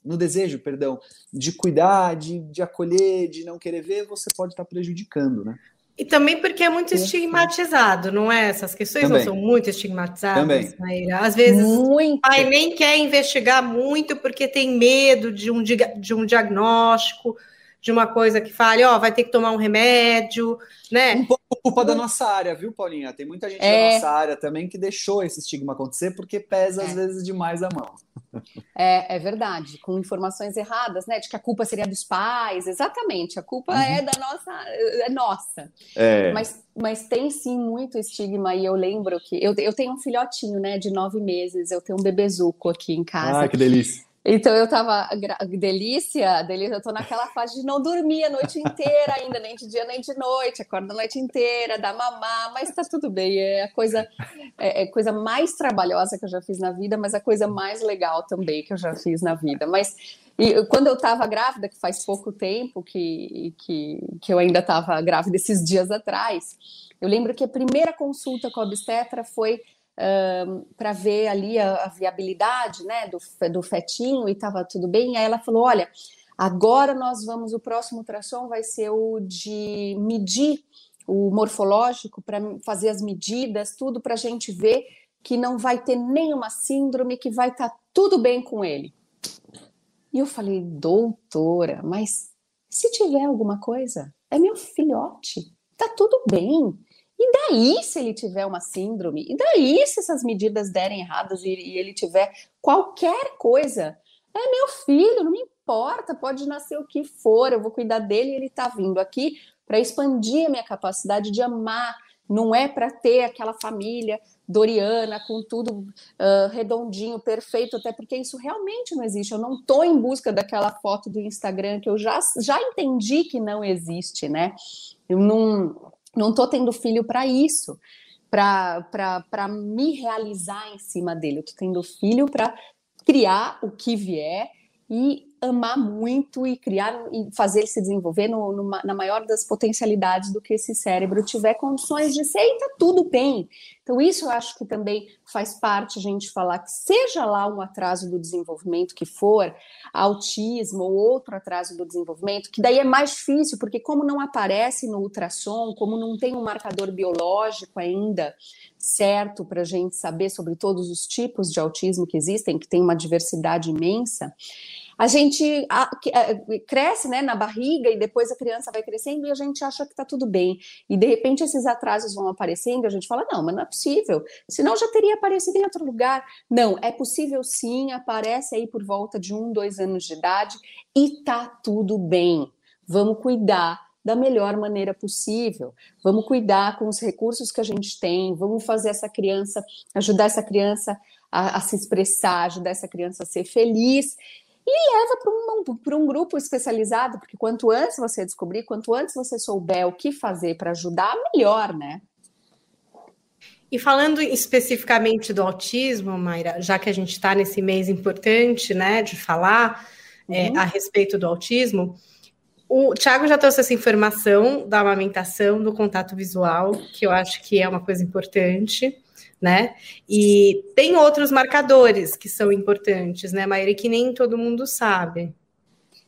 no desejo, perdão, de cuidar, de, de acolher, de não querer ver, você pode estar prejudicando, né? E também porque é muito estigmatizado, não é? Essas questões também. não são muito estigmatizadas, também. Maíra? Às vezes muito. o pai nem quer investigar muito porque tem medo de um, de um diagnóstico, de uma coisa que fale, ó, vai ter que tomar um remédio, né? Um pouco culpa da nossa área, viu, Paulinha? Tem muita gente é... da nossa área também que deixou esse estigma acontecer porque pesa é. às vezes demais a mão. É, é verdade, com informações erradas, né? De que a culpa seria dos pais, exatamente, a culpa uhum. é da nossa, é nossa. É. Mas, mas tem sim muito estigma, e eu lembro que eu, eu tenho um filhotinho, né, de nove meses, eu tenho um bebezuco aqui em casa. Ah, que delícia. Então eu tava delícia, delícia, eu tô naquela fase de não dormir a noite inteira ainda, nem de dia nem de noite, acordo a noite inteira, dá mamar, mas tá tudo bem, é a coisa é, é coisa mais trabalhosa que eu já fiz na vida, mas a coisa mais legal também que eu já fiz na vida. Mas e quando eu tava grávida, que faz pouco tempo que, que, que eu ainda tava grávida esses dias atrás, eu lembro que a primeira consulta com a obstetra foi para ver ali a, a, viabilidade né, do, do fetinho e estava tudo bem. Aí ela falou: olha, agora nós vamos, o próximo ultrassom vai ser o de medir o morfológico, para fazer as medidas, tudo para a gente ver que não vai ter nenhuma síndrome, que vai estar tá tudo bem com ele. E eu falei, doutora, mas se tiver alguma coisa, é meu filhote, tá tudo bem. E daí se ele tiver uma síndrome? E daí se essas medidas derem erradas e, ele tiver qualquer coisa? É meu filho, não me importa, pode nascer o que for, eu vou cuidar dele e ele está vindo aqui para expandir a minha capacidade de amar. Não é para ter aquela família doriana com tudo uh, redondinho, perfeito, até porque isso realmente não existe. Eu não estou em busca daquela foto do Instagram que eu já, já entendi que não existe, né? Eu não não estou tendo filho para isso, para me realizar em cima dele. Eu estou tendo filho para criar o que vier e amar muito e criar e fazer ele se desenvolver no, na maior das potencialidades do que esse cérebro tiver condições de ser e tá tudo bem. Então, isso eu acho que também faz parte a gente falar que seja lá um atraso do desenvolvimento que for, autismo ou outro atraso do desenvolvimento, que daí é mais difícil, porque como não aparece no ultrassom, como não tem um marcador biológico ainda certo para a gente saber sobre todos os tipos de autismo que existem, que tem uma diversidade imensa, a gente cresce né, na barriga e depois a criança vai crescendo e a gente acha que está tudo bem. E de repente esses atrasos vão aparecendo e a gente fala: não, mas não é possível, senão já teria aparecido em outro lugar. Não, é possível sim, aparece aí por volta de um, dois anos de idade e tá tudo bem. Vamos cuidar da melhor maneira possível. Vamos cuidar com os recursos que a gente tem, vamos fazer essa criança, ajudar essa criança a, a se expressar, ajudar essa criança a ser feliz e leva para um, um grupo especializado, porque quanto antes você descobrir, quanto antes você souber o que fazer para ajudar, melhor, né? E falando especificamente do autismo, Mayra, já que a gente está nesse mês importante, né, de falar uhum. é, a respeito do autismo, o Thiago já trouxe essa informação da amamentação, do contato visual, que eu acho que é uma coisa importante né? E tem outros marcadores que são importantes, né, Maíra, que nem todo mundo sabe.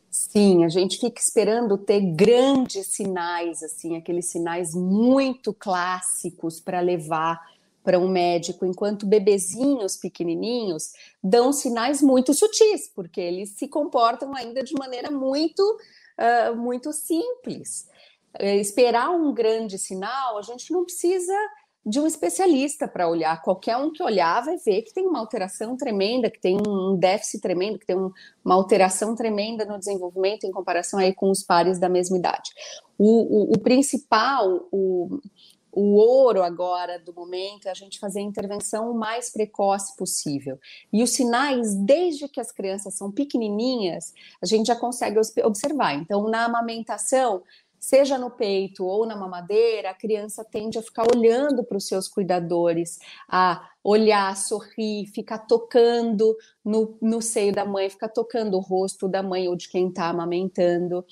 Sim, a gente fica esperando ter grandes sinais, assim, aqueles sinais muito clássicos para levar para um médico, enquanto bebezinhos pequenininhos dão sinais muito sutis, porque eles se comportam ainda de maneira muito, uh, muito simples. Uh, esperar um grande sinal, a gente não precisa de um especialista para olhar. Qualquer um que olhar vai ver que tem uma alteração tremenda, que tem um déficit tremendo, que tem um, uma alteração tremenda no desenvolvimento em comparação aí com os pares da mesma idade. O, o, o principal, o, o ouro agora do momento é a gente fazer a intervenção o mais precoce possível. E os sinais, desde que as crianças são pequenininhas, a gente já consegue observar. Então, na amamentação, seja no peito ou na mamadeira, a criança tende a ficar olhando para os seus cuidadores, a olhar, sorrir, ficar tocando no, no seio da mãe, ficar tocando o rosto da mãe ou de quem está amamentando,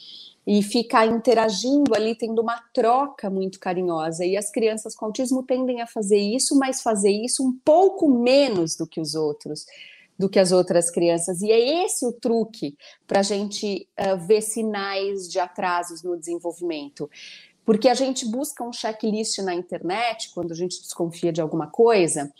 e ficar interagindo ali, tendo uma troca muito carinhosa. E as crianças com autismo tendem a fazer isso, mas fazer isso um pouco menos do que os outros do que as outras crianças. E é esse o truque para a gente uh, ver sinais de atrasos no desenvolvimento. Porque a gente busca um checklist na internet quando a gente desconfia de alguma coisa,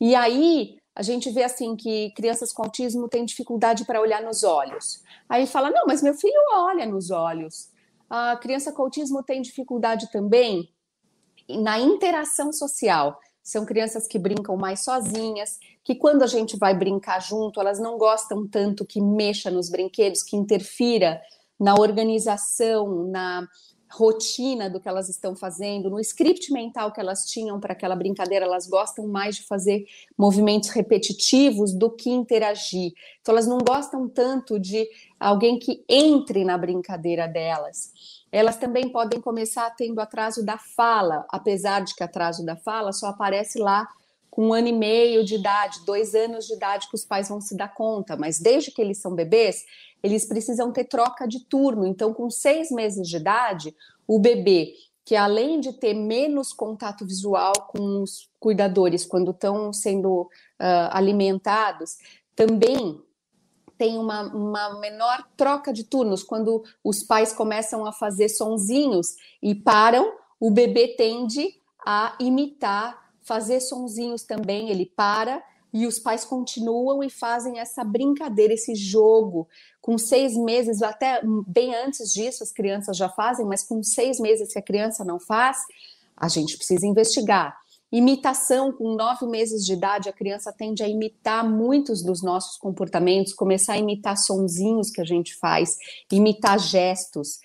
e aí a gente vê assim que crianças com autismo têm dificuldade para olhar nos olhos. Aí fala: não, mas meu filho olha nos olhos. A criança com autismo tem dificuldade também na interação social. São crianças que brincam mais sozinhas, que quando a gente vai brincar junto, elas não gostam tanto que mexa nos brinquedos, que interfira na organização, na rotina do que elas estão fazendo, no script mental que elas tinham para aquela brincadeira, elas gostam mais de fazer movimentos repetitivos do que interagir. Então, elas não gostam tanto de alguém que entre na brincadeira delas. Elas também podem começar tendo atraso da fala, apesar de que atraso da fala só aparece lá com um ano e meio de idade, dois anos de idade que os pais vão se dar conta, mas desde que eles são bebês, eles precisam ter troca de turno. Então, com seis meses de idade, o bebê, que além de ter menos contato visual com os cuidadores quando estão sendo uh, alimentados, também tem uma, uma, menor troca de turnos. Quando os pais começam a fazer sonzinhos e param, o bebê tende a imitar, fazer sonzinhos também, ele para e os pais continuam e fazem essa brincadeira, esse jogo. Com seis meses, até bem antes disso, as crianças já fazem, mas com seis meses que a criança não faz, a gente precisa investigar. Imitação, com nove meses de idade, a criança tende a imitar muitos dos nossos comportamentos, começar a imitar sonzinhos que a gente faz, imitar gestos.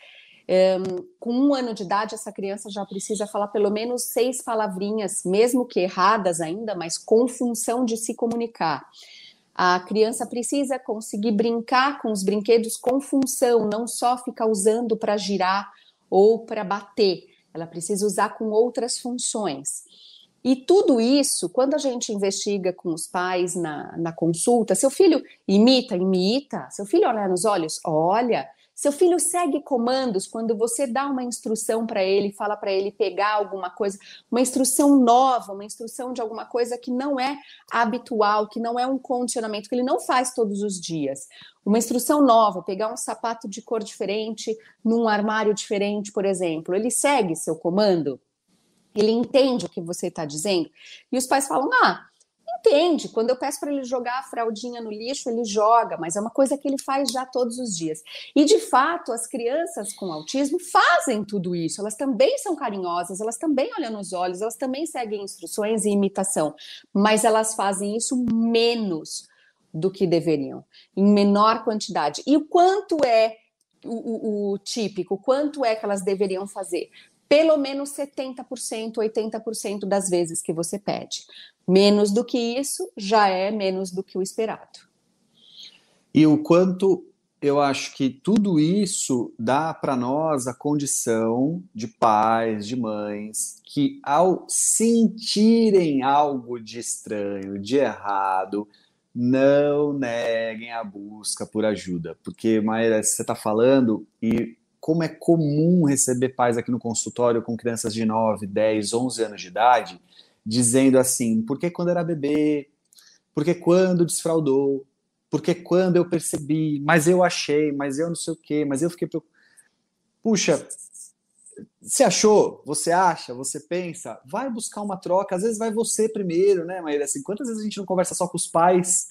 Um, com um ano de idade, essa criança já precisa falar pelo menos seis palavrinhas, mesmo que erradas ainda, mas com função de se comunicar. A criança precisa conseguir brincar com os brinquedos com função, não só ficar usando para girar ou para bater. Ela precisa usar com outras funções. E tudo isso, quando a gente investiga com os pais na, na consulta, seu filho imita, imita, seu filho olha nos olhos, olha, seu filho segue comandos quando você dá uma instrução para ele, fala para ele pegar alguma coisa, uma instrução nova, uma instrução de alguma coisa que não é habitual, que não é um condicionamento, que ele não faz todos os dias. Uma instrução nova, pegar um sapato de cor diferente num armário diferente, por exemplo. Ele segue seu comando? Ele entende o que você está dizendo? E os pais falam: ah, entende. Quando eu peço para ele jogar a fraldinha no lixo, ele joga, mas é uma coisa que ele faz já todos os dias. E de fato, as crianças com autismo fazem tudo isso. Elas também são carinhosas, elas também olham nos olhos, elas também seguem instruções e imitação, mas elas fazem isso menos do que deveriam, em menor quantidade. E o quanto é o, o, o típico, quanto é que elas deveriam fazer? Pelo menos 70%, 80% das vezes que você pede. Menos do que isso já é menos do que o esperado. E o quanto eu acho que tudo isso dá para nós a condição de pais, de mães, que ao sentirem algo de estranho, de errado, não neguem a busca por ajuda. Porque, Maíra, você está falando e como é comum receber pais aqui no consultório com crianças de 9, 10, 11 anos de idade, dizendo assim: porque quando era bebê, porque quando desfraudou, porque quando eu percebi, mas eu achei, mas eu não sei o quê, mas eu fiquei preocupado. Puxa, você achou, você acha, você pensa, vai buscar uma troca, às vezes vai você primeiro, né, Maíra? Assim, quantas vezes a gente não conversa só com os pais?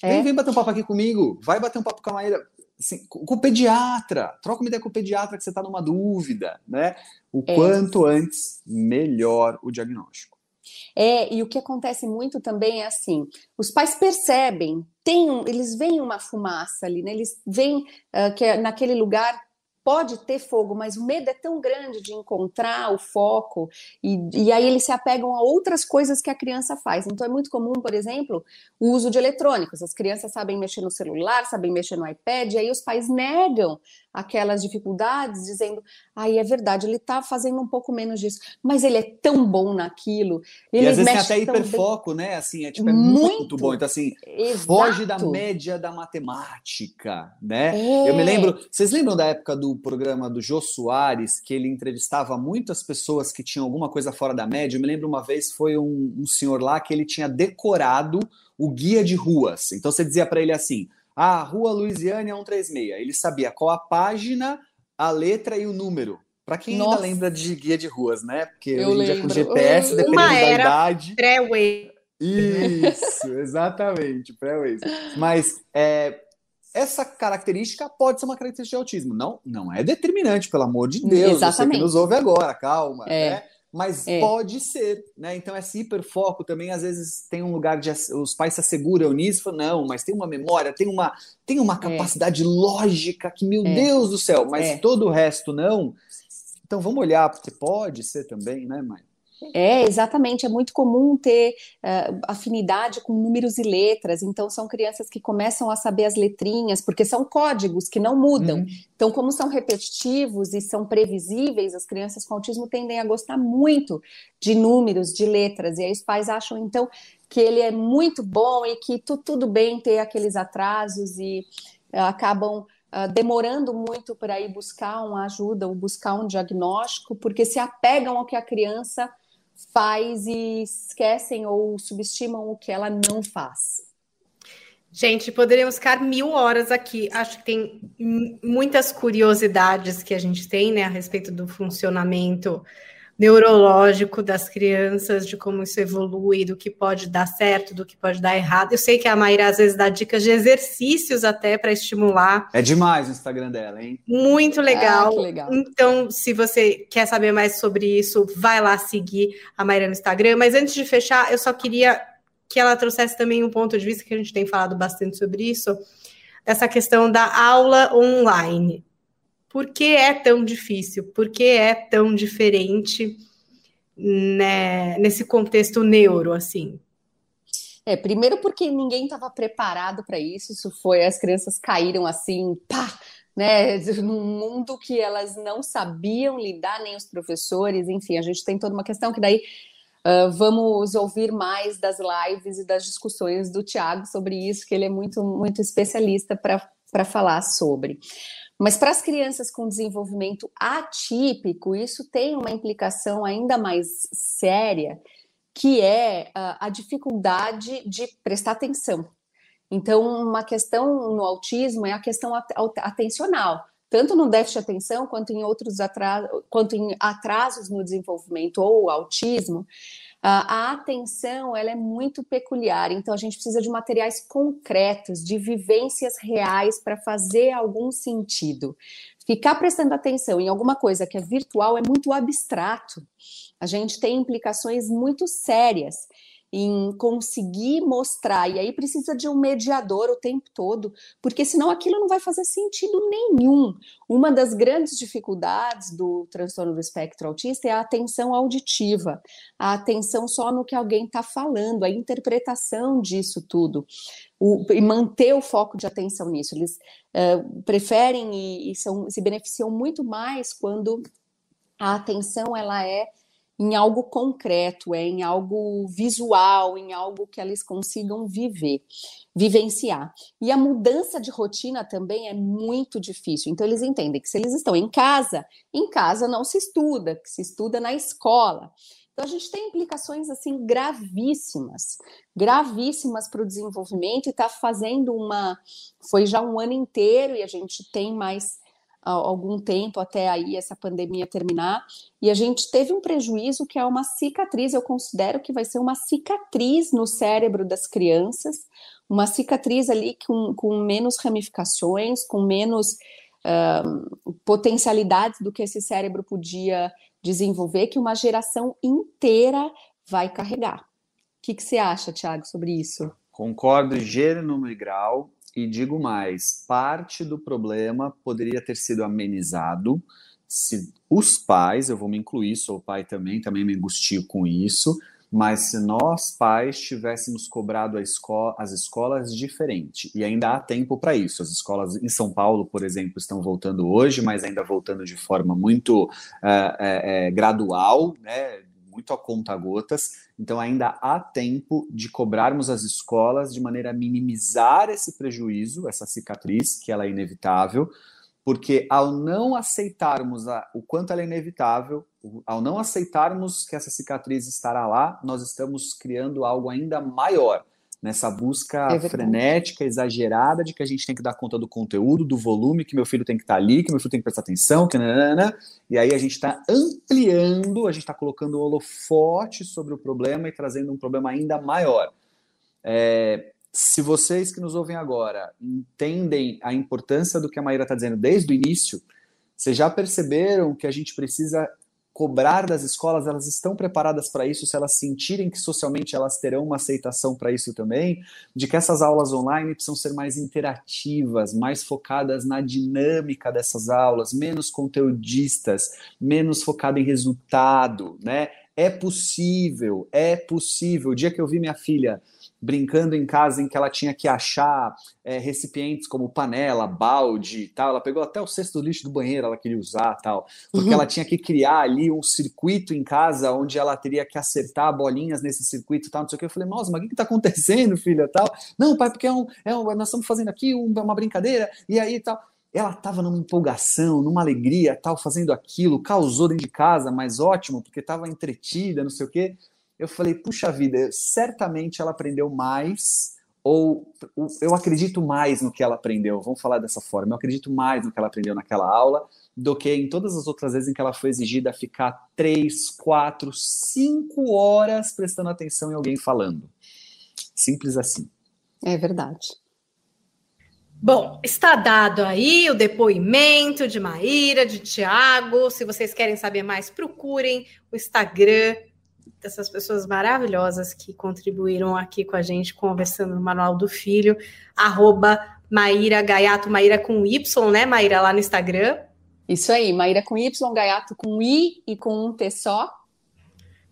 É. Vem, vem bater um papo aqui comigo, vai bater um papo com a Maíra assim, com o pediatra, troca uma ideia com o pediatra que você está numa dúvida, né? O é. quanto antes, melhor o diagnóstico. É, e o que acontece muito também é assim: os pais percebem, tem um, eles veem uma fumaça ali, né? Eles veem uh, que é naquele lugar pode ter fogo, mas o medo é tão grande de encontrar o foco, e, e aí eles se apegam a outras coisas que a criança faz. Então é muito comum, por exemplo, o uso de eletrônicos. As crianças sabem mexer no celular, sabem mexer no iPad, e aí os pais negam aquelas dificuldades, dizendo: aí ah, é verdade, ele está fazendo um pouco menos disso, mas ele é tão bom naquilo. Ele e às vezes tem até hiperfoco, bem... né? Assim, é, tipo, é muito, muito bom. Então, assim, Exato. foge da média da matemática, né? É. Eu me lembro, vocês lembram da época do programa do Jô Soares, que ele entrevistava muitas pessoas que tinham alguma coisa fora da média. Eu me lembro uma vez foi um, um senhor lá que ele tinha decorado o guia de ruas. Então você dizia para ele assim: ah, Rua Louisiana 136. Ele sabia qual a página, a letra e o número. Para quem Nossa. ainda lembra de guia de ruas, né? Porque eu hoje em dia com GPS, dependendo Uma da idade. Pré-Waze. Isso, exatamente, pré-Waze. Mas é, essa característica pode ser uma característica de autismo. Não, não é determinante, pelo amor de Deus. Exatamente. Você que nos ouve agora, calma. É. Né? Mas é. pode ser, né? Então esse hiperfoco também às vezes tem um lugar de os pais se asseguram nisso, falam, não, mas tem uma memória, tem uma tem uma é. capacidade é. lógica que meu é. Deus do céu, mas é. todo o resto não. Então vamos olhar porque pode ser também, né, mãe? É, exatamente. É muito comum ter uh, afinidade com números e letras. Então, são crianças que começam a saber as letrinhas, porque são códigos que não mudam. Uhum. Então, como são repetitivos e são previsíveis, as crianças com autismo tendem a gostar muito de números, de letras. E aí, os pais acham, então, que ele é muito bom e que tu, tudo bem ter aqueles atrasos e uh, acabam. Uh, demorando muito para ir buscar uma ajuda ou buscar um diagnóstico, porque se apegam ao que a criança faz e esquecem ou subestimam o que ela não faz. Gente, poderíamos ficar mil horas aqui. Acho que tem muitas curiosidades que a gente tem, né, a respeito do funcionamento neurológico das crianças, de como isso evolui, do que pode dar certo, do que pode dar errado. Eu sei que a Maíra às vezes dá dicas de exercícios até para estimular. É demais o Instagram dela, hein? Muito legal. Ah, legal. Então, se você quer saber mais sobre isso, vai lá seguir a Maíra no Instagram. Mas antes de fechar, eu só queria que ela trouxesse também um ponto de vista que a gente tem falado bastante sobre isso, dessa questão da aula online por que é tão difícil? Por que é tão diferente né, nesse contexto neuro, assim? É, primeiro porque ninguém estava preparado para isso, isso foi, as crianças caíram assim, pá, né, num mundo que elas não sabiam lidar, nem os professores, enfim, a gente tem toda uma questão que daí uh, vamos ouvir mais das lives e das discussões do Tiago sobre isso, que ele é muito, muito especialista para falar sobre. Mas para as crianças com desenvolvimento atípico, isso tem uma implicação ainda mais séria, que é a, a dificuldade de prestar atenção. Então, uma questão no autismo é a questão atencional, tanto no déficit de atenção quanto em outros atrasos, quanto em atrasos no desenvolvimento ou autismo, a atenção ela é muito peculiar, então a gente precisa de materiais concretos, de vivências reais para fazer algum sentido. Ficar prestando atenção em alguma coisa que é virtual é muito abstrato. A gente tem implicações muito sérias em conseguir mostrar, e aí precisa de um mediador o tempo todo, porque senão aquilo não vai fazer sentido nenhum. Uma das grandes dificuldades do transtorno do espectro autista é a atenção auditiva, a atenção só no que alguém está falando, a interpretação disso tudo. O, e manter o foco de atenção nisso. Eles uh, preferem e, e são, se beneficiam muito mais quando a atenção ela é em algo concreto, é em algo visual, em algo que eles consigam viver, vivenciar. E a mudança de rotina também é muito difícil. Então eles entendem que se eles estão em casa, em casa não se estuda, que se estuda na escola. Então a gente tem implicações assim gravíssimas, gravíssimas para o desenvolvimento e está fazendo uma, foi já um ano inteiro e a gente tem mais algum tempo até aí essa pandemia terminar, e a gente teve um prejuízo que é uma cicatriz, eu considero que vai ser uma cicatriz no cérebro das crianças, uma cicatriz ali com, com menos ramificações, com menos uh, potencialidades do que esse cérebro podia desenvolver, que uma geração inteira vai carregar. O que, que você acha, Tiago, sobre isso? Concordo gênero, número e grau. E digo mais: parte do problema poderia ter sido amenizado se os pais, eu vou me incluir, sou pai também, também me angustio com isso, mas se nós pais tivéssemos cobrado escola, as escolas diferente, e ainda há tempo para isso. As escolas em São Paulo, por exemplo, estão voltando hoje, mas ainda voltando de forma muito é, é, gradual, né? Muito a conta gotas, então ainda há tempo de cobrarmos as escolas de maneira a minimizar esse prejuízo, essa cicatriz, que ela é inevitável, Porque ao não aceitarmos a, o quanto ela é inevitável, ao não aceitarmos que essa cicatriz estará lá, nós estamos criando algo ainda maior nessa busca é frenética, exagerada de que a gente tem que dar conta do conteúdo, do volume, que meu filho tem que estar tá ali, que meu filho tem que prestar atenção, que nanana, e aí a gente está ampliando, a gente está colocando o holofote sobre o problema e trazendo um problema ainda maior. É, se vocês que nos ouvem agora entendem a importância do que a Maíra está dizendo desde o início, vocês já perceberam que a gente precisa cobrar das escolas, elas estão preparadas para isso, se elas sentirem que socialmente elas terão uma aceitação para isso também, de que essas aulas online precisam ser mais interativas, mais focadas na dinâmica dessas aulas, menos conteudistas, menos focado em resultado, né? É possível, é possível. O dia que eu vi minha filha brincando em casa em que ela tinha que achar é, recipientes como panela, balde tal. Ela pegou até o cesto do lixo do banheiro, ela queria usar tal, porque uhum. ela tinha que criar ali um circuito em casa onde ela teria que acertar bolinhas nesse circuito tal, não sei o que. Eu falei, nossa, mas o que está acontecendo, filha? Tal. Não, pai, porque é um, é um, nós estamos fazendo aqui uma brincadeira, e aí tal ela estava numa empolgação, numa alegria, tal, fazendo aquilo, causou dentro de casa, mas ótimo, porque estava entretida, não sei o quê eu falei, puxa vida, certamente ela aprendeu mais, ou eu acredito mais no que ela aprendeu, vamos falar dessa forma, eu acredito mais no que ela aprendeu naquela aula do que em todas as outras vezes em que ela foi exigida a ficar três, quatro, cinco horas prestando atenção em alguém falando. Simples assim. É verdade. Bom, está dado aí o depoimento de Maíra, de Tiago. Se vocês querem saber mais, procurem o Instagram dessas pessoas maravilhosas que contribuíram aqui com a gente, conversando no Manual do Filho, arroba Maíra Gaiato, Maíra com Y, né, Maíra, lá no Instagram. Isso aí, Maíra com Y, Gaiato com I e com um T só.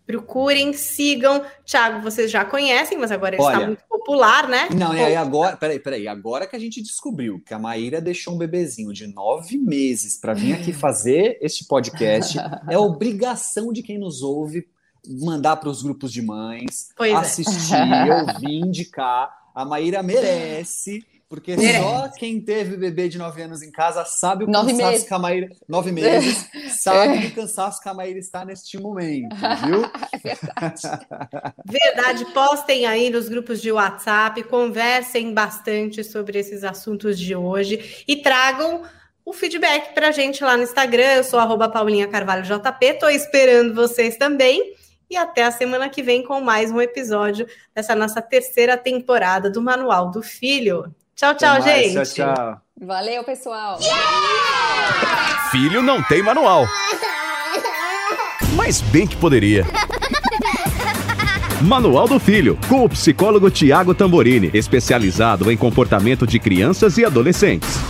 Procurem, sigam. Tiago, vocês já conhecem, mas agora ele Olha, está muito popular, né? Não, e aí agora, peraí, peraí, agora que a gente descobriu que a Maíra deixou um bebezinho de nove meses para vir aqui fazer este podcast, é obrigação de quem nos ouve mandar para os grupos de mães, pois é. assistir, é. ouvir, indicar. A Maíra merece, porque só quem teve bebê de nove anos em casa sabe o nove cansaço meses. que a Maíra. Nove meses, sabe é. o cansaço que a Maíra está neste momento, viu? É verdade. verdade, postem aí nos grupos de WhatsApp, conversem bastante sobre esses assuntos de hoje e tragam o feedback para a gente lá no Instagram. Eu sou arroba Paulinha Carvalho JP, estou esperando vocês também e até a semana que vem com mais um episódio dessa nossa terceira temporada do Manual do Filho. Tchau, tchau, gente. Tchau, tchau. Valeu, pessoal. Filho não tem manual. Mas bem que poderia. Manual do Filho, com o psicólogo Tiago Tamborini, especializado em comportamento de crianças e adolescentes.